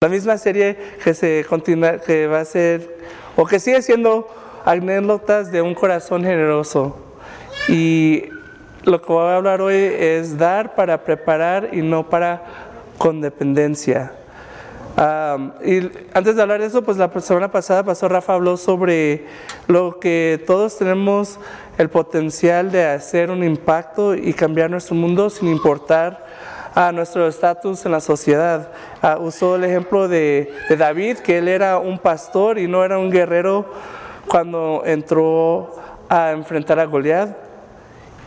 La misma serie que se continúa, que va a ser, o que sigue siendo anécdotas de un corazón generoso. Y lo que voy a hablar hoy es dar para preparar y no para condependencia. y antes de hablar de eso, pues la semana pasada pasó Rafa habló sobre lo que todos tenemos el potencial de hacer un impacto y cambiar nuestro mundo sin importar a nuestro estatus en la sociedad. Ah, usó el ejemplo de, David, que él era un pastor y no era un guerrero cuando entró a enfrentar a Goliat.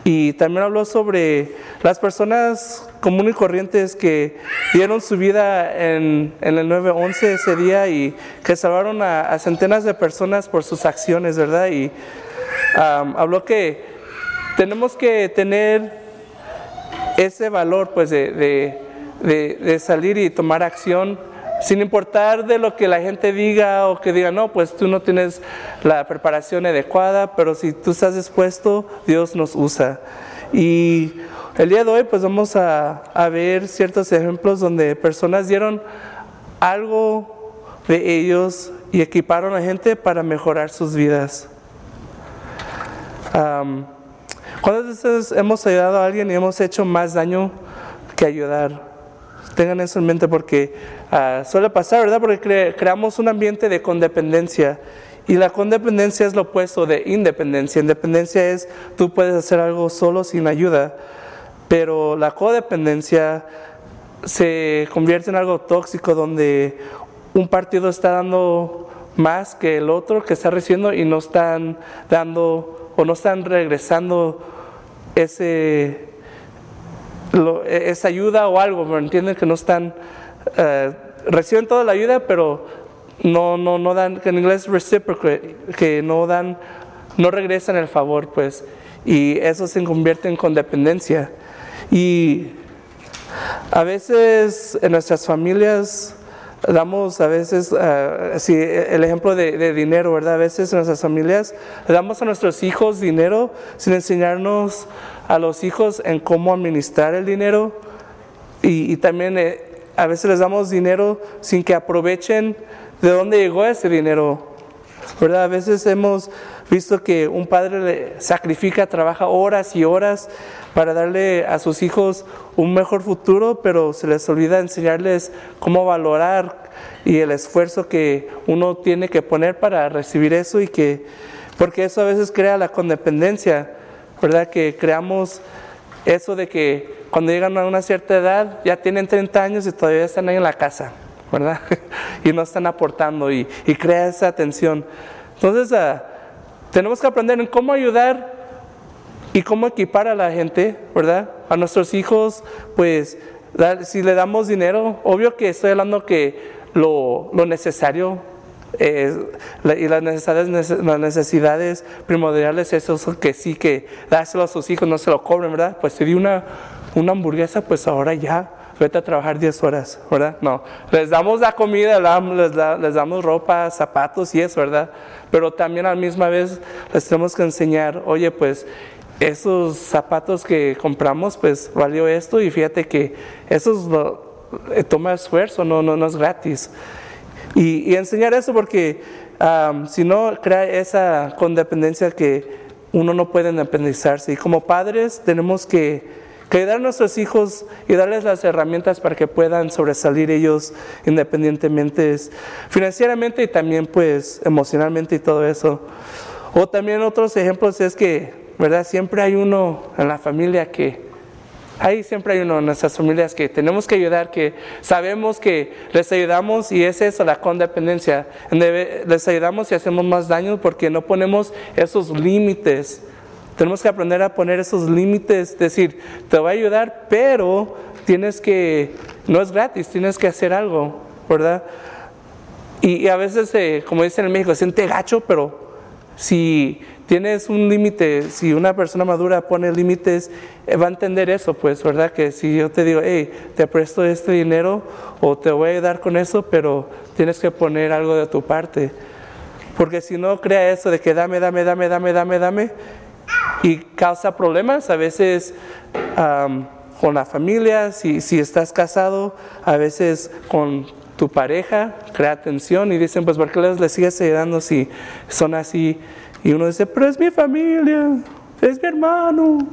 Y también habló sobre las personas comunes y corrientes que dieron su vida en, el 9-11 ese día y que salvaron a, centenas de personas por sus acciones, ¿verdad? Y habló que tenemos que tener ese valor pues de, de, salir y tomar acción sin importar de lo que la gente diga o que diga, no, pues tú no tienes la preparación adecuada, pero si tú estás dispuesto, Dios nos usa. Y el día de hoy pues vamos a, a ver ciertos ejemplos donde personas dieron algo de ellos y equiparon a gente para mejorar sus vidas. ¿Cuántas veces hemos ayudado a alguien y hemos hecho más daño que ayudar? Tengan eso en mente porque ah, suele pasar, ¿verdad? Porque creamos un ambiente de condependencia. Y la condependencia es lo opuesto de independencia. Independencia es tú puedes hacer algo solo sin ayuda, pero la codependencia se convierte en algo tóxico donde un partido está dando más que el otro que está recibiendo y no están dando o no están regresando ese, e, esa ayuda o algo, ¿me entienden? Que no están, eh, reciben toda la ayuda, pero no, no, no dan, que en inglés reciprocate, que no dan, no regresan el favor, pues, y eso se convierte en condependencia. Y a veces en nuestras familias, damos a veces, uh, el ejemplo de, dinero, ¿verdad? A veces en nuestras familias damos a nuestros hijos dinero sin enseñarnos a los hijos en cómo administrar el dinero y, también eh, a veces les damos dinero sin que aprovechen de dónde llegó ese dinero, ¿verdad? A veces hemos visto que un padre le sacrifica, trabaja horas y horas para darle a sus hijos un mejor futuro, pero se les olvida enseñarles cómo valorar y el esfuerzo que uno tiene que poner para recibir eso y que, porque eso a veces crea la condependencia, ¿verdad? Que creamos eso de que cuando llegan a una cierta edad ya tienen 30 años y todavía están ahí en la casa, ¿verdad? y no están aportando y, crea esa tensión. Entonces, ah, tenemos que aprender en cómo ayudar y cómo equipar a la gente, ¿verdad? A nuestros hijos, pues si le damos dinero, obvio que estoy hablando que lo, necesario y las necesidades, las necesidades primordiales, eso que sí, que dárselo a sus hijos, no se lo cobren, ¿verdad? Pues si di una, una hamburguesa, pues ahora ya, vete a trabajar 10 horas, ¿verdad? No, les damos la comida, les, les damos ropa, zapatos y eso, ¿verdad? Pero también a la misma vez les tenemos que enseñar, oye, pues esos zapatos que compramos, pues valió esto y fíjate que eso lo, eh, toma esfuerzo, no, no, no es gratis. Y, enseñar eso porque si no crea esa condependencia que uno no puede independizarse. Y como padres tenemos que, que ayudar a nuestros hijos y darles las herramientas para que puedan sobresalir ellos independientemente financieramente y también pues emocionalmente y todo eso. O también otros ejemplos es que ¿verdad? Siempre hay uno en la familia que, hay siempre hay uno en nuestras familias que tenemos que ayudar, que sabemos que les ayudamos y es eso, la condependencia. Les ayudamos y hacemos más daño porque no ponemos esos límites. Tenemos que aprender a poner esos límites, decir, te voy a ayudar, pero tienes que, no es gratis, tienes que hacer algo, ¿verdad? Y, a veces, eh, como dicen en México, siente gacho, pero si tienes un límite, si una persona madura pone límites, eh, va a entender eso, pues, ¿verdad? Que si yo te digo, hey, te presto este dinero o te voy a ayudar con eso, pero tienes que poner algo de tu parte. Porque si no crea eso de que dame, dame, dame, dame, dame, dame, y causa problemas, a veces con la familia, si, si estás casado, a veces con tu pareja, crea tensión y dicen, pues, ¿por qué les, les sigues ayudando si son así? Y uno dice, pero es mi familia, es mi hermano.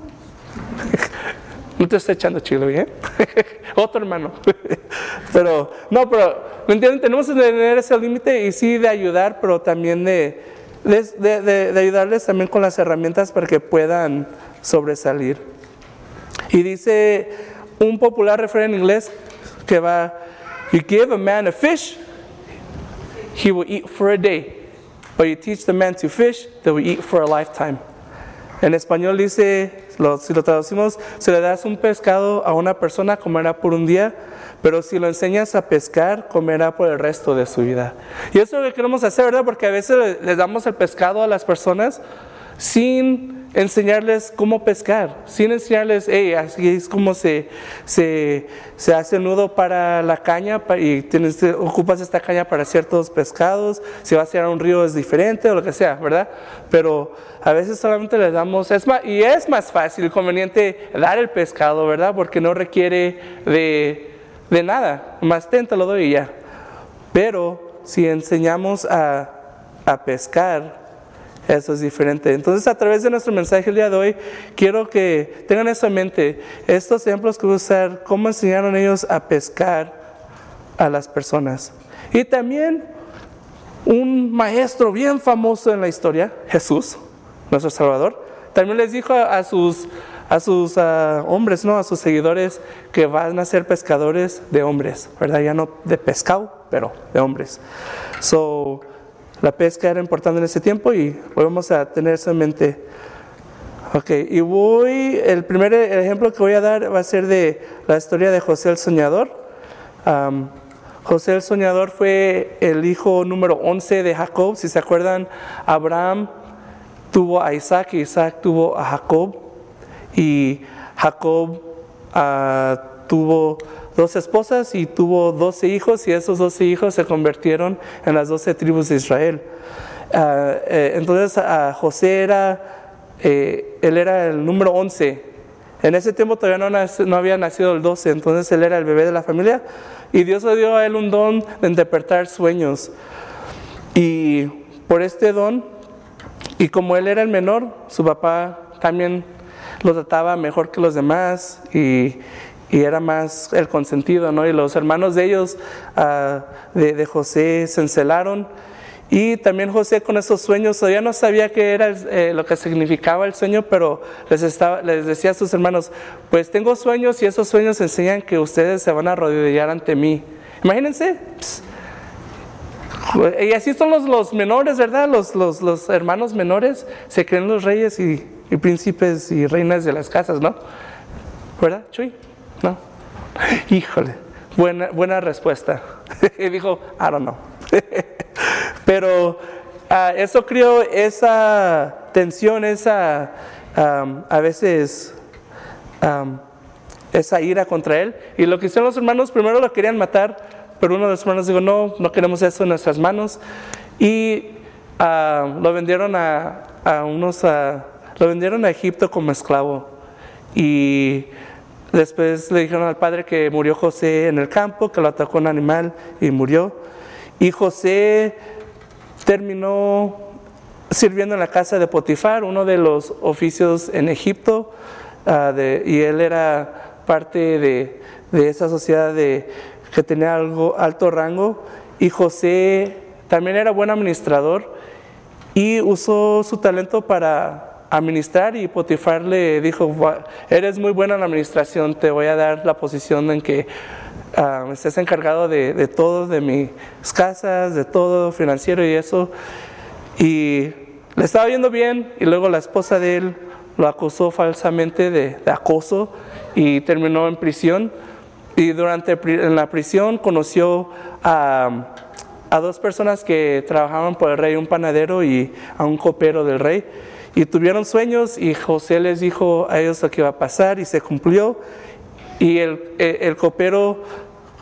No te estoy echando chilo, ¿bien? Otro hermano. pero, no, pero, ¿me entienden? Tenemos que tener ese límite y sí de ayudar, pero también de, de, ayudarles también con las herramientas para que puedan sobresalir. Y dice un popular refrán en inglés que va, you give a man a fish, he will eat for a day. But you teach the man to fish, they will eat for a lifetime. En español dice, si lo traducimos, si le das un pescado a una persona, comerá por un día, pero si lo enseñas a pescar, comerá por el resto de su vida. Y eso es lo que queremos hacer, ¿verdad? Porque a veces les damos el pescado a las personas sin enseñarles cómo pescar, sin enseñarles, hey, así es como se, se, se hace nudo para la caña y tienes, ocupas esta caña para ciertos pescados, si vas a ir a un río es diferente o lo que sea, ¿verdad? Pero a veces solamente les damos, es más, y es más fácil y conveniente dar el pescado, ¿verdad? Porque no requiere de, de nada, más ten, te lo doy y ya. Pero si enseñamos a, a pescar, eso es diferente. Entonces, a través de nuestro mensaje el día de hoy, quiero que tengan eso en mente. Estos ejemplos que usar, cómo enseñaron ellos a pescar a las personas. Y también un maestro bien famoso en la historia, Jesús, nuestro Salvador, también les dijo a, sus, a sus hombres, ¿no? a sus seguidores, que van a ser pescadores de hombres, ¿verdad? Ya no de pescado, pero de hombres. So, la pesca era importante en ese tiempo y vamos a tener eso en mente. Ok, y voy, el primer ejemplo que voy a dar va a ser de la historia de José el Soñador. José el Soñador fue el hijo número 11 de Jacob. Si se acuerdan, Abraham tuvo a Isaac y Isaac tuvo a Jacob. Y Jacob uh, tuvo dos esposas y tuvo doce hijos y esos doce hijos se convirtieron en las doce tribus de Israel. Ah, eh, entonces José era, eh, él era el número once. En ese tiempo todavía no, no había nacido el doce, entonces él era el bebé de la familia y Dios le dio a él un don de interpretar sueños. Y por este don, y como él era el menor, su papá también lo trataba mejor que los demás y, y era más el consentido, ¿no? Y los hermanos de ellos, ah, de, José, se encelaron. Y también José con esos sueños, todavía no sabía qué era eh, lo que significaba el sueño, pero les, estaba, les decía a sus hermanos, pues tengo sueños y esos sueños enseñan que ustedes se van a rodear ante mí. Imagínense. Y así son los, los menores, ¿verdad? Los, los, los, hermanos menores se creen los reyes y, y príncipes y reinas de las casas, ¿no? ¿Verdad, Chuy? ¿No? Híjole, buena, buena respuesta. y dijo, I don't know. Pero uh, eso creó esa tensión, esa, a veces, esa ira contra él. Y lo que hicieron los hermanos, primero lo querían matar, pero uno de los hermanos dijo, no, no queremos eso en nuestras manos. Y uh, lo vendieron a, a unos, lo vendieron a Egipto como esclavo. Y Después le dijeron al padre que murió José en el campo, que lo atacó un animal y murió. Y José terminó sirviendo en la casa de Potifar, uno de los oficios en Egipto, ah, y él era parte de, esa sociedad de, que tenía algo alto rango. Y José también era buen administrador y usó su talento para administrar y Potifar le dijo, eres muy buena en la administración, te voy a dar la posición en que ah, estés encargado de, todo, de mis casas, de todo financiero y eso. Y le estaba yendo bien y luego la esposa de él lo acusó falsamente de, acoso y terminó en prisión. Y durante en la prisión conoció a, a dos personas que trabajaban por el rey, un panadero y a un copero del rey. Y tuvieron sueños y José les dijo a ellos lo que iba a pasar y se cumplió. Y el, el, copero,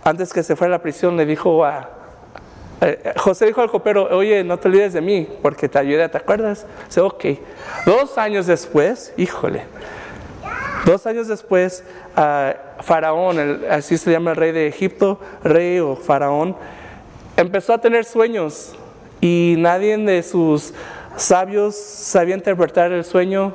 antes que se fuera a la prisión, le dijo a... Eh, José dijo al copero, oye, no te olvides de mí, porque te ayudé, ¿te acuerdas? Dice, ok. Dos años después, híjole, dos años después, Faraón, así se llama el rey de Egipto, rey o Faraón, empezó a tener sueños y nadie de sus sabios sabía interpretar el sueño.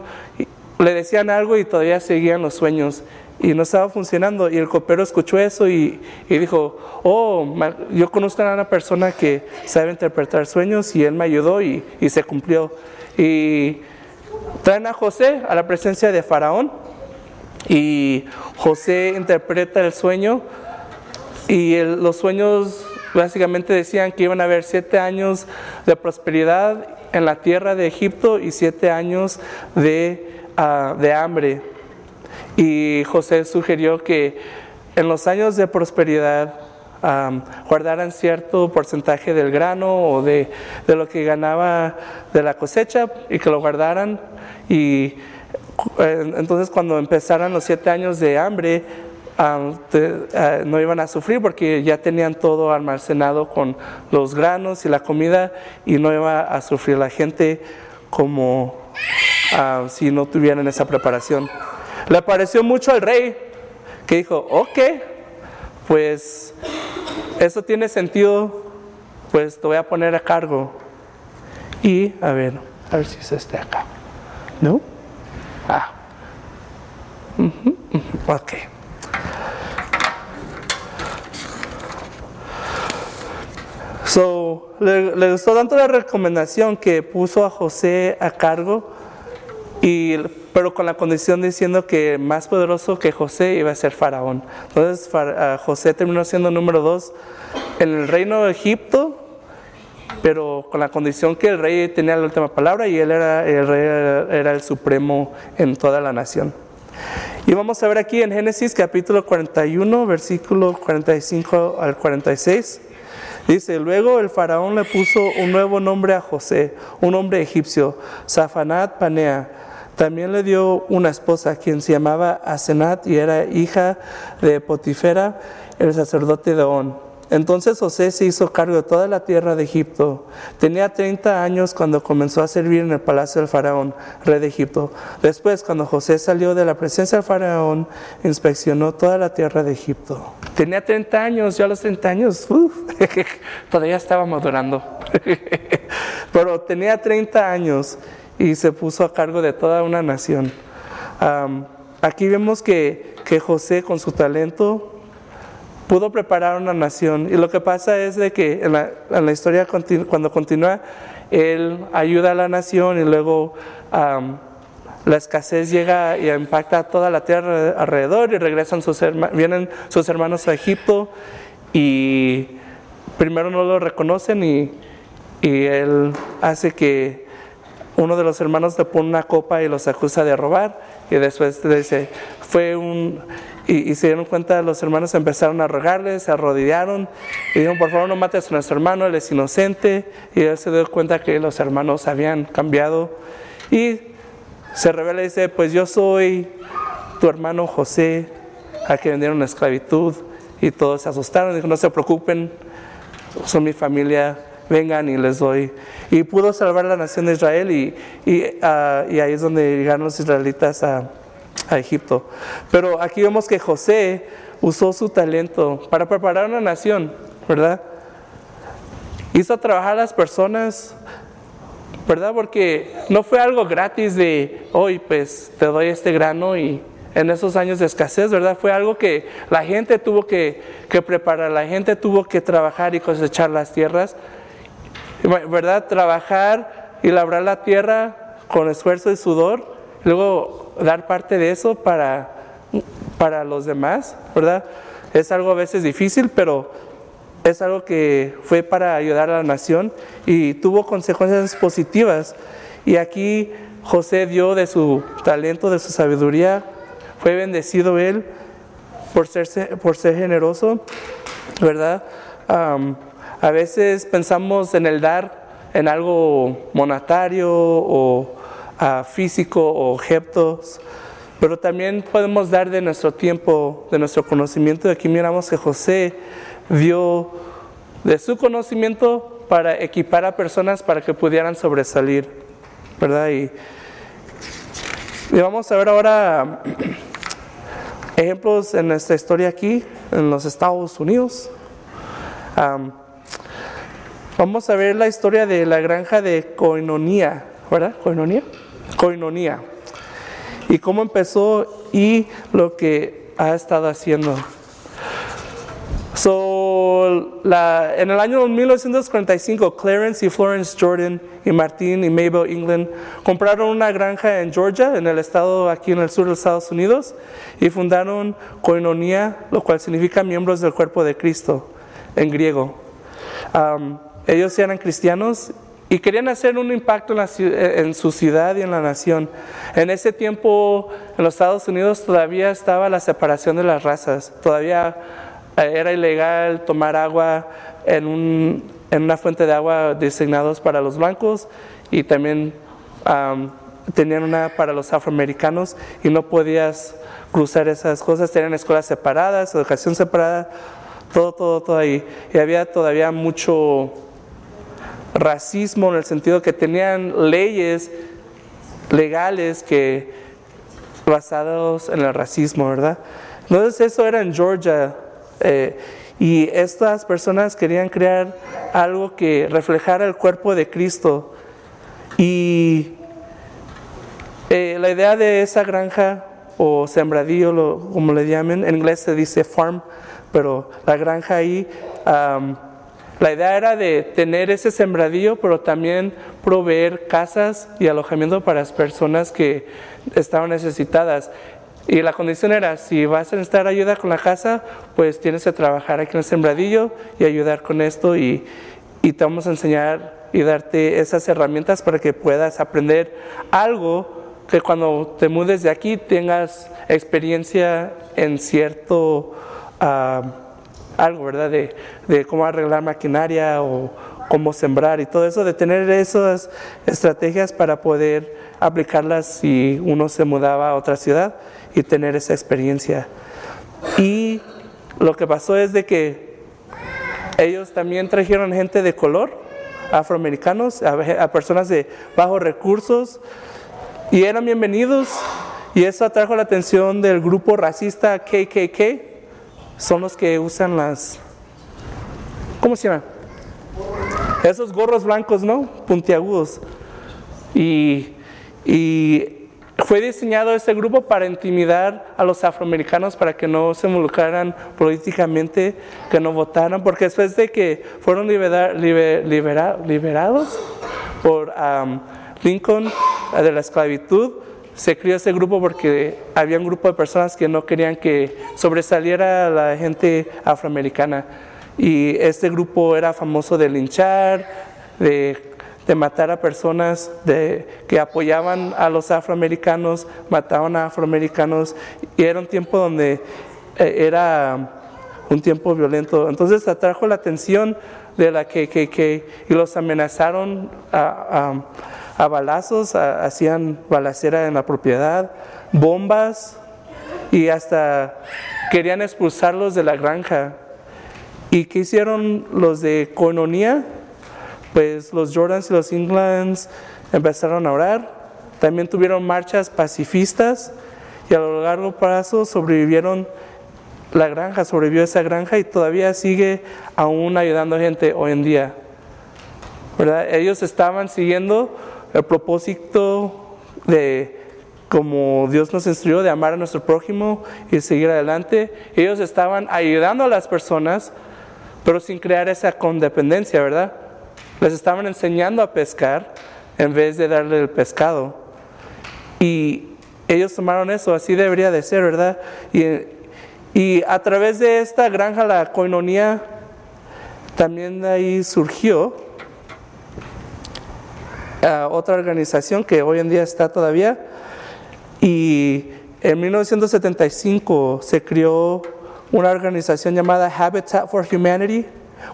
Le decían algo y todavía seguían los sueños y no estaba funcionando. Y el copero escuchó eso y, dijo, oh, yo conozco a una persona que sabe interpretar sueños y él me ayudó y, se cumplió. Y traen a José a la presencia de Faraón y José interpreta el sueño y los sueños básicamente decían que iban a haber siete años de prosperidad en la tierra de Egipto y siete años de, ah, hambre. Y José sugirió que en los años de prosperidad guardaran cierto porcentaje del grano o de, de, lo que ganaba de la cosecha y que lo guardaran. Y entonces cuando empezaran los siete años de hambre, eh, no iban a sufrir porque ya tenían todo almacenado con los granos y la comida y no iba a sufrir la gente como ah, si no tuvieran esa preparación. Le pareció mucho al rey que dijo, ok, pues eso tiene sentido, pues te voy a poner a cargo. Y a ver, a ver si es este acá. ¿No? Ah. Ok. So, le, gustó tanto la recomendación que puso a José a cargo, y, pero con la condición diciendo que más poderoso que José iba a ser Faraón. Entonces José terminó siendo número dos en el reino de Egipto, pero con la condición que el rey tenía la última palabra y él era el rey era el supremo en toda la nación. Y vamos a ver aquí en Génesis capítulo 41, versículo 45 al 46. Dice, luego el faraón le puso un nuevo nombre a José, un hombre egipcio, Safanat Panea. También le dio una esposa, quien se llamaba Asenat y era hija de Potifera, el sacerdote de On. Entonces José se hizo cargo de toda la tierra de Egipto. Tenía 30 años cuando comenzó a servir en el palacio del faraón, rey de Egipto. Después, cuando José salió de la presencia del faraón, inspeccionó toda la tierra de Egipto. Tenía 30 años, yo a los 30 años, todavía estaba madurando. Pero tenía 30 años y se puso a cargo de toda una nación. aquí vemos que José con su talento pudo preparar una nación. Y lo que pasa es de que en la, historia cuando continúa, él ayuda a la nación y luego la escasez llega y impacta a toda la tierra alrededor y regresan sus vienen sus hermanos a Egipto y primero no lo reconocen y, y él hace que uno de los hermanos le pone una copa y los acusa de robar y después dice, fue un, y, se dieron cuenta, los hermanos empezaron a rogarle, se arrodillaron y dijeron, por favor no mates a nuestro hermano, él es inocente. Y él se dio cuenta que los hermanos habían cambiado. Y se revela y dice, pues yo soy tu hermano José, a quien vendieron la esclavitud. Y todos se asustaron, dijo, no se preocupen, son mi familia, vengan y les doy. Y pudo salvar la nación de Israel y, y, ah, y ahí es donde llegaron los israelitas a a Egipto. Pero aquí vemos que José usó su talento para preparar una nación, ¿verdad? Hizo trabajar a las personas, ¿verdad? Porque no fue algo gratis de, hoy pues te doy este grano y en esos años de escasez, ¿verdad? Fue algo que la gente tuvo que, que preparar, la gente tuvo que trabajar y cosechar las tierras, ¿verdad? Trabajar y labrar la tierra con esfuerzo y sudor, luego dar parte de eso para, para los demás, ¿verdad? Es algo a veces difícil, pero es algo que fue para ayudar a la nación y tuvo consecuencias positivas. Y aquí José dio de su talento, de su sabiduría, fue bendecido él por ser, por ser generoso, ¿verdad? a veces pensamos en el dar en algo monetario o físico o objetos, pero también podemos dar de nuestro tiempo, de nuestro conocimiento. Aquí miramos que José dio de su conocimiento para equipar a personas para que pudieran sobresalir, ¿verdad? Y, vamos a ver ahora ejemplos en nuestra historia aquí, en los Estados Unidos. vamos a ver la historia de la granja de Coinonía, ¿verdad? Coinonía. Coinonía. Y cómo empezó y lo que ha estado haciendo. So, la, en el año 1945, Clarence y Florence Jordan y Martin y Mabel England compraron una granja en Georgia, en el estado aquí en el sur de Estados Unidos, y fundaron Koinonia, lo cual significa miembros del cuerpo de Cristo en griego. Ellos eran cristianos y querían hacer un impacto en, la, en, su ciudad y en la nación. En ese tiempo, en los Estados Unidos todavía estaba la separación de las razas, todavía eh, era ilegal tomar agua en, una fuente de agua designados para los blancos y también tenían una para los afroamericanos y no podías cruzar esas cosas, tenían escuelas separadas, educación separada, todo, todo, todo ahí. Y había todavía mucho racismo en el sentido que tenían leyes legales que basados en el racismo, ¿verdad? Entonces eso era en Georgia, eh, y estas personas querían crear algo que reflejara el cuerpo de Cristo. Y eh, la idea de esa granja o sembradío, como le llamen, en inglés se dice farm, pero la granja ahí, la idea era de tener ese sembradío, pero también proveer casas y alojamiento para las personas que estaban necesitadas. Y la condición era, si vas a necesitar ayuda con la casa, pues tienes que trabajar aquí en el sembradillo y ayudar con esto y, y te vamos a enseñar y darte esas herramientas para que puedas aprender algo que cuando te mudes de aquí tengas experiencia en cierto ah, algo, ¿verdad? De, de, cómo arreglar maquinaria o cómo sembrar y todo eso, de tener esas estrategias para poder aplicarlas si uno se mudaba a otra ciudad y tener esa experiencia. Y lo que pasó es de que ellos también trajeron gente de color, afroamericanos, a, personas de bajos recursos, y eran bienvenidos. Y eso atrajo la atención del grupo racista KKK. Son los que usan las... ¿Cómo se llama? Esos gorros blancos, ¿no? Puntiagudos. Y, y fue diseñado este grupo para intimidar a los afroamericanos para que no se involucraran políticamente, que no votaran, porque después de que fueron liberados por Lincoln de la esclavitud, se creó ese grupo porque había un grupo de personas que no querían que sobresaliera la gente afroamericana. Y este grupo era famoso de linchar, de matar a personas que apoyaban a los afroamericanos, mataban a afroamericanos, y era un tiempo donde eh, era un tiempo violento. Entonces atrajo la atención de la que, y los amenazaron a, balazos, hacían balacera en la propiedad, bombas y hasta querían expulsarlos de la granja. ¿Y qué hicieron los de Cononía? pues los Jordans y los Englands empezaron a orar. También tuvieron marchas pacifistas y a lo largo plazo sobrevivieron la granja, sobrevivió esa granja y todavía sigue aún ayudando a gente hoy en día. ¿verdad? Ellos estaban siguiendo el propósito de como Dios nos instruyó de amar a nuestro prójimo y seguir adelante. Ellos estaban ayudando a las personas, pero sin crear esa condependencia, ¿verdad? Les estaban enseñando a pescar en vez de darle el pescado. Y ellos tomaron eso, así debería de ser, ¿verdad? Y, a través de esta granja, la coinonía, también de ahí surgió ah, otra organización que hoy en día está todavía. Y en 1975 se creó una organización llamada Habitat for Humanity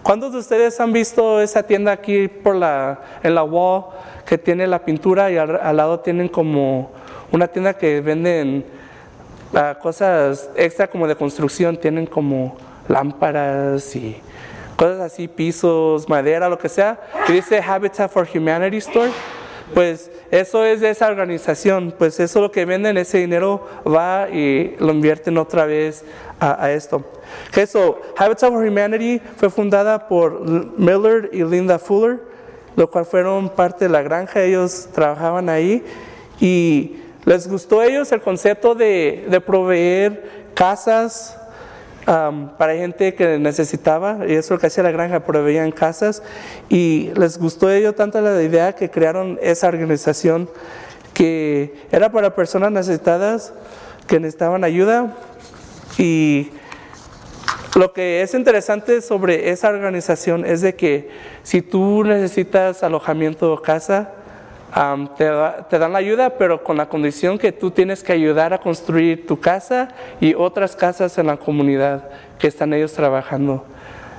¿Cuántos de ustedes han visto esa tienda aquí por la, en la wall que tiene la pintura y al, lado tienen como una tienda que venden ah, cosas extra como de construcción? Tienen como lámparas y cosas así, pisos, madera, lo que sea, que dice Habitat for Humanity Store, pues eso es de esa organización, pues eso lo que venden, ese dinero va y lo invierten otra vez a, esto. Okay, so Habitat for Humanity fue fundada por Miller y Linda Fuller, lo cual fueron parte de la granja, ellos trabajaban ahí y les gustó a ellos el concepto de, de proveer casas, para gente que necesitaba, y eso es lo que hacía la granja, proveían casas, y les gustó ello tanto la idea que crearon esa organización que era para personas necesitadas que necesitaban ayuda, y lo que es interesante sobre esa organización es de que si tú necesitas alojamiento o casa, te, dan la ayuda, pero con la condición que tú tienes que ayudar a construir tu casa y otras casas en la comunidad que están ellos trabajando.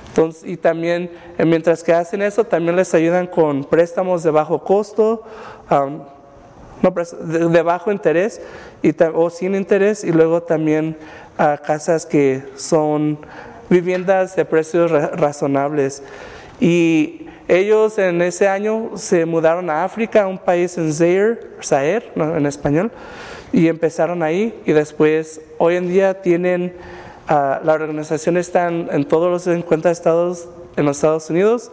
Entonces, y también, eh, mientras que hacen eso, también les ayudan con préstamos de bajo costo, no, de, bajo interés y, o sin interés, y luego también a casas que son viviendas de precios razonables. Y ellos en ese año se mudaron a África, a un país en Zaire, Zaire en español, y empezaron ahí y después hoy en día tienen, uh, la organización está en, todos los 50 estados en los Estados Unidos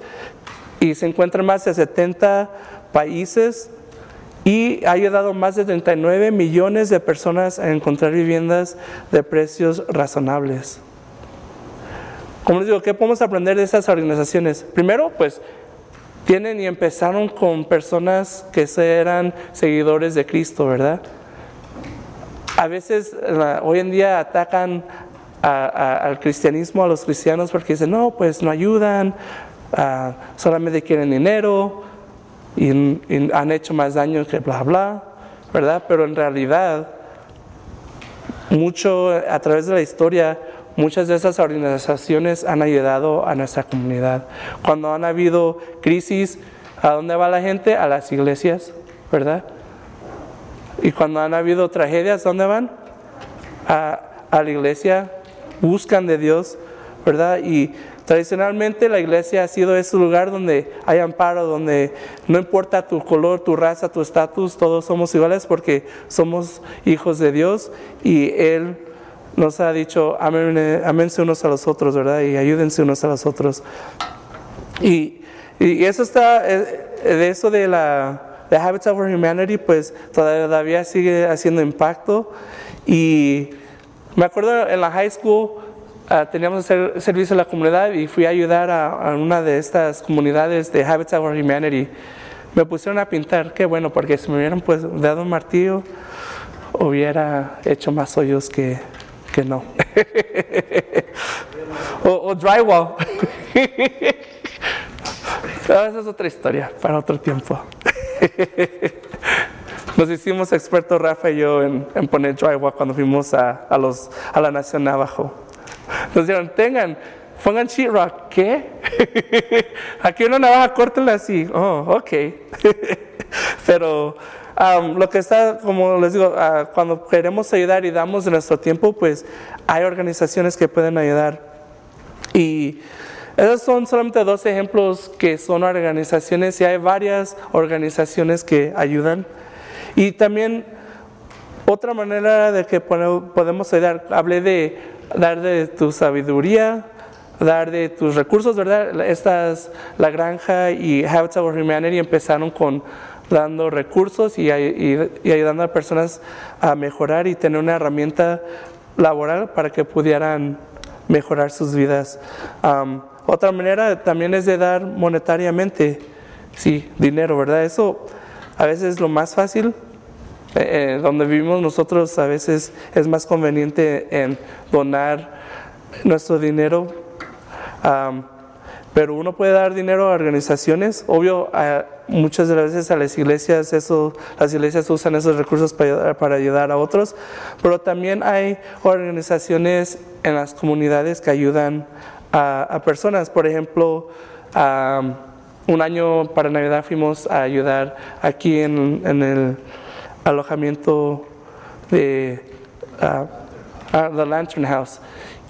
y se encuentran más de 70 países y ha ayudado más de 39 millones de personas a encontrar viviendas de precios razonables. Como les digo, ¿qué podemos aprender de esas organizaciones? Primero, pues tienen y empezaron con personas que eran seguidores de Cristo, ¿verdad? A veces hoy en día atacan al cristianismo, a los cristianos, porque dicen, no, pues no ayudan, solamente quieren dinero y, y han hecho más daño que bla, bla, ¿verdad? Pero en realidad, mucho a través de la historia, Muchas de esas organizaciones han ayudado a nuestra comunidad. Cuando han habido crisis, ¿a dónde va la gente? A las iglesias, ¿verdad? Y cuando han habido tragedias, ¿dónde van? A, la iglesia, buscan de Dios, ¿verdad? Y tradicionalmente la iglesia ha sido ese lugar donde hay amparo, donde no importa tu color, tu raza, tu estatus, todos somos iguales porque somos hijos de Dios y Él nos ha dicho, amense unos a los otros, ¿verdad? Y ayúdense unos a los otros. Y, y eso está, eh, de eso de la de Habitat for Humanity, pues todavía sigue haciendo impacto. Y me acuerdo en la high school, uh, teníamos hacer servicio a la comunidad y fui a ayudar a, a, una de estas comunidades de Habitat for Humanity. Me pusieron a pintar, qué bueno, porque si me hubieran pues, dado un martillo, hubiera hecho más hoyos que, que no. o, drywall. esa es otra historia para otro tiempo. Nos hicimos expertos Rafa y yo en, poner drywall cuando fuimos a, a, los, a la nación abajo. Nos dijeron, tengan, pongan sheetrock. ¿Qué? Aquí una navaja, córtenla así. Oh, ok. Pero lo que está, como les digo, ah, cuando queremos ayudar y damos nuestro tiempo, pues hay organizaciones que pueden ayudar. Y esos son solamente dos ejemplos que son organizaciones y hay varias organizaciones que ayudan. Y también otra manera de que podemos ayudar, hablé de dar de tu sabiduría, dar de tus recursos, ¿verdad? Estas, la granja y Habitat for Humanity empezaron con dando recursos y, ayudando a personas a mejorar y tener una herramienta laboral para que pudieran mejorar sus vidas. otra manera también es de dar monetariamente, sí, dinero, ¿verdad? Eso a veces es lo más fácil. Eh, eh, donde vivimos nosotros a veces es más conveniente en donar nuestro dinero pero uno puede dar dinero a organizaciones, obvio, muchas de las veces a las iglesias, eso, las iglesias usan esos recursos para, ayudar a otros, pero también hay organizaciones en las comunidades que ayudan a, personas. Por ejemplo, un año para Navidad fuimos a ayudar aquí en, el alojamiento de The Lantern House.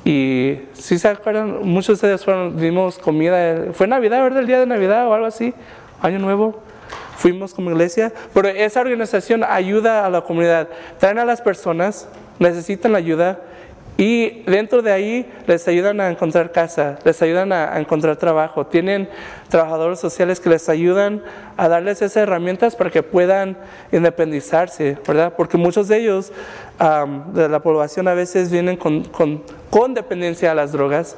Y si se acuerdan, muchos de ustedes fueron, dimos comida, fue Navidad, ¿verdad? El día de Navidad o algo así, Año Nuevo. Fuimos como iglesia, pero esa organización ayuda a la comunidad. Traen a las personas, necesitan la ayuda y dentro de ahí les ayudan a encontrar casa, les ayudan a, encontrar trabajo. Tienen trabajadores sociales que les ayudan a darles esas herramientas para que puedan independizarse, ¿verdad? Porque muchos de ellos, de la población, a veces vienen con, con, dependencia a las drogas.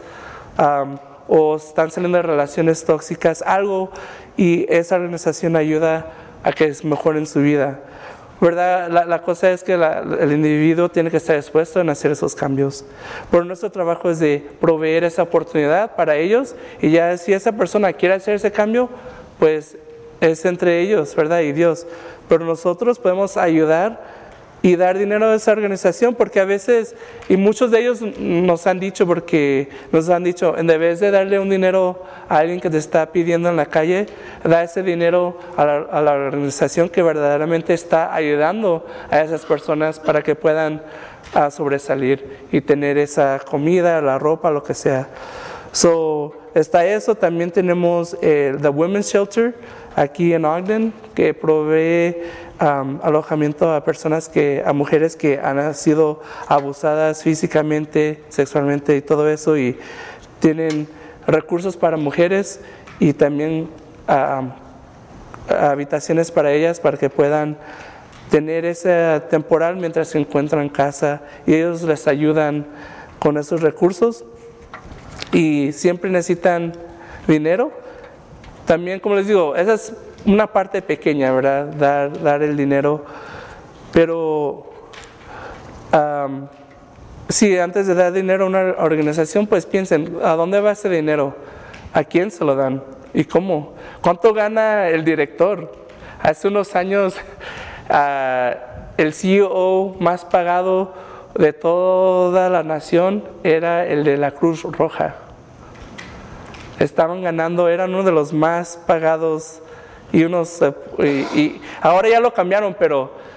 o están saliendo de relaciones tóxicas, algo, y esa organización ayuda a que mejoren su vida. ¿Verdad? La, cosa es que el individuo tiene que estar dispuesto en hacer esos cambios. Pero nuestro trabajo es de proveer esa oportunidad para ellos y ya si esa persona quiere hacer ese cambio, pues es entre ellos, ¿verdad? Y Dios. Pero nosotros podemos ayudar y dar dinero a esa organización, porque a veces, y muchos de ellos nos han dicho, porque nos han dicho, en vez de darle un dinero a alguien que te está pidiendo en la calle, da ese dinero a la, organización que verdaderamente está ayudando a esas personas para que puedan ah, sobresalir y tener esa comida, la ropa, lo que sea. So, está eso, también tenemos el The Women's Shelter aquí en Ogden, que provee alojamiento a personas que, a mujeres que han sido abusadas físicamente, sexualmente y todo eso, y tienen recursos para mujeres y también habitaciones para ellas para que puedan tener ese temporal mientras se encuentran en casa y ellos les ayudan con esos recursos y siempre necesitan dinero. También, como les digo, esa es una parte pequeña, ¿verdad? Dar, dar el dinero. Pero si antes de dar dinero a una organización, pues piensen, ¿a dónde va ese dinero? ¿A quién se lo dan? ¿Y cómo? ¿Cuánto gana el director? Hace unos años ah, el CEO más pagado de toda la nación era el de la Cruz Roja. Estaban ganando, eran uno de los más pagados y unos y, ahora ya lo cambiaron, pero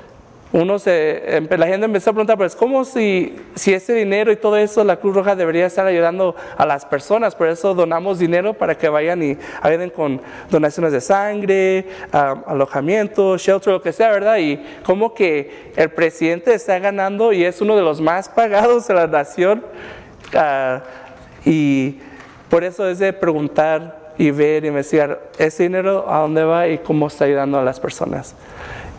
uno se, la gente empezó a preguntar, pues ¿cómo si, si ese dinero y todo eso la Cruz Roja debería estar ayudando a las personas? Por eso donamos dinero para que vayan y ayuden con donaciones de sangre, alojamiento, shelter, lo que sea, ¿verdad? Y como que el presidente está ganando y es uno de los más pagados de la nación. Ah, y por eso es de preguntar y ver, investigar ese dinero a dónde va y cómo está ayudando a las personas.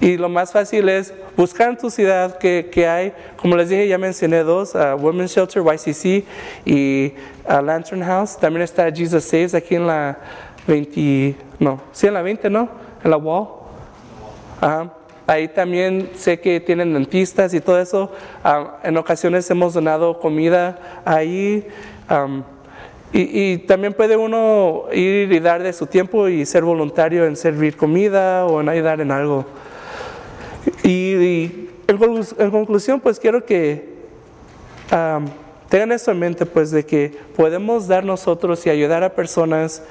Y lo más fácil es buscar en tu ciudad que, que hay, como les dije, ya mencioné dos, uh, Women's Shelter, YCC y uh, Lantern House. También está Jesus Saves aquí en la 20, no, sí en la 20, ¿no? En la wall. Ahí también sé que tienen dentistas y todo eso. Uh, en ocasiones hemos donado comida ahí. Um, y, también puede uno ir y dar de su tiempo y ser voluntario en servir comida o en ayudar en algo. Y, en, conclusión, pues quiero que tengan esto en mente, pues de que podemos dar nosotros y ayudar a personas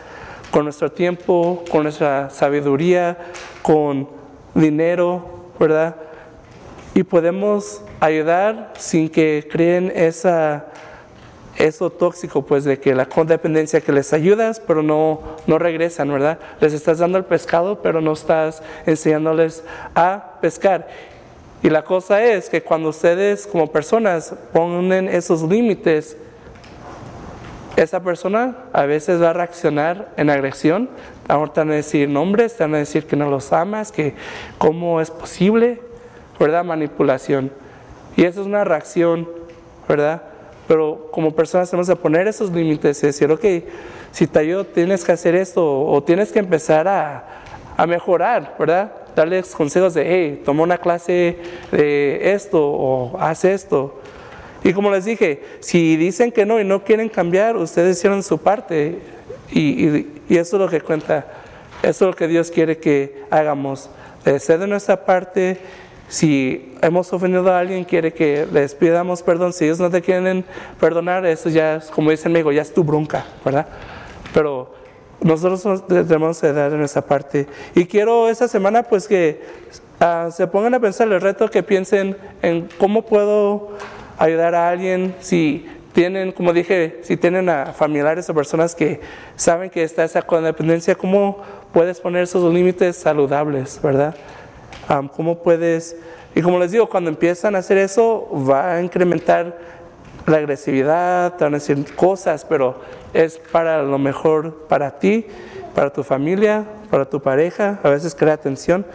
con nuestro tiempo, con nuestra sabiduría, con dinero, ¿verdad? Y podemos ayudar sin que creen esa eso tóxico, pues de que la codependencia que les ayudas, pero no, no regresan, ¿verdad? Les estás dando el pescado, pero no estás enseñándoles a pescar. Y la cosa es que cuando ustedes como personas ponen esos límites, esa persona a veces va a reaccionar en agresión, ahorita van a decir nombres, te van a decir que no los amas, que cómo es posible, ¿verdad? Manipulación. Y eso es una reacción, ¿verdad? Pero como personas tenemos que poner esos límites y decir, ok, si te ayudo tienes que hacer esto o tienes que empezar a, a mejorar, ¿verdad? Darles consejos de, hey, toma una clase de esto o haz esto. Y como les dije, si dicen que no y no quieren cambiar, ustedes hicieron su parte y, y, eso es lo que cuenta, eso es lo que Dios quiere que hagamos, de ser de nuestra parte si hemos ofendido a alguien, quiere que les pidamos perdón. Si ellos no te quieren perdonar, eso ya es, como dicen amigo, ya es tu bronca, ¿verdad? Pero nosotros debemos de dar nuestra parte. Y quiero esta semana pues que uh, se pongan a pensar el reto, que piensen en cómo puedo ayudar a alguien si tienen, como dije, si tienen a familiares o personas que saben que está esa codependencia, ¿cómo puedes poner esos límites saludables, verdad? ¿Cómo puedes? Y como les digo, cuando empiezan a hacer eso, va a incrementar la agresividad, te van a decir cosas, pero es para lo mejor para ti, para tu familia, para tu pareja, a veces crea tensión.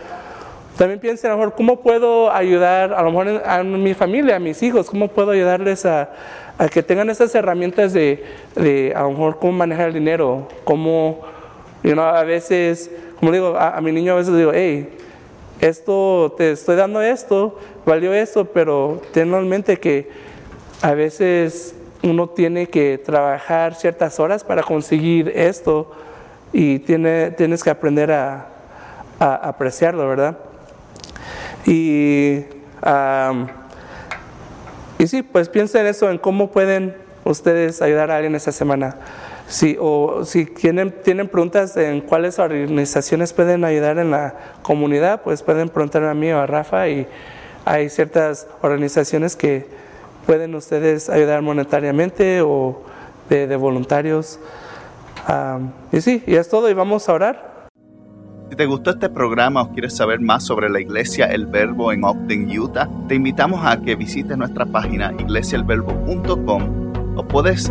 También piensa a lo mejor, ¿cómo puedo ayudar a lo mejor a mi familia, a mis hijos? ¿Cómo puedo ayudarles a, que tengan esas herramientas de, de, a lo mejor, cómo manejar el dinero? Cómo, you know, a veces, como digo, a, a mi niño a veces digo, hey, esto, te estoy dando esto, valió esto, pero ten en mente que a veces uno tiene que trabajar ciertas horas para conseguir esto y tiene, tienes que aprender a, apreciarlo, ¿verdad? Y, y sí, pues piensen eso, en cómo pueden ustedes ayudar a alguien esta semana. Si, o si tienen, tienen preguntas en cuáles organizaciones pueden ayudar en la comunidad, pues pueden preguntar a mí o a Rafa y hay ciertas organizaciones que pueden ustedes ayudar monetariamente o de, voluntarios. y sí, y es todo y vamos a orar. Si te gustó este programa o quieres saber más sobre la iglesia El Verbo en Ogden, Utah, te invitamos a que visites nuestra página iglesiaelverbo.com o puedes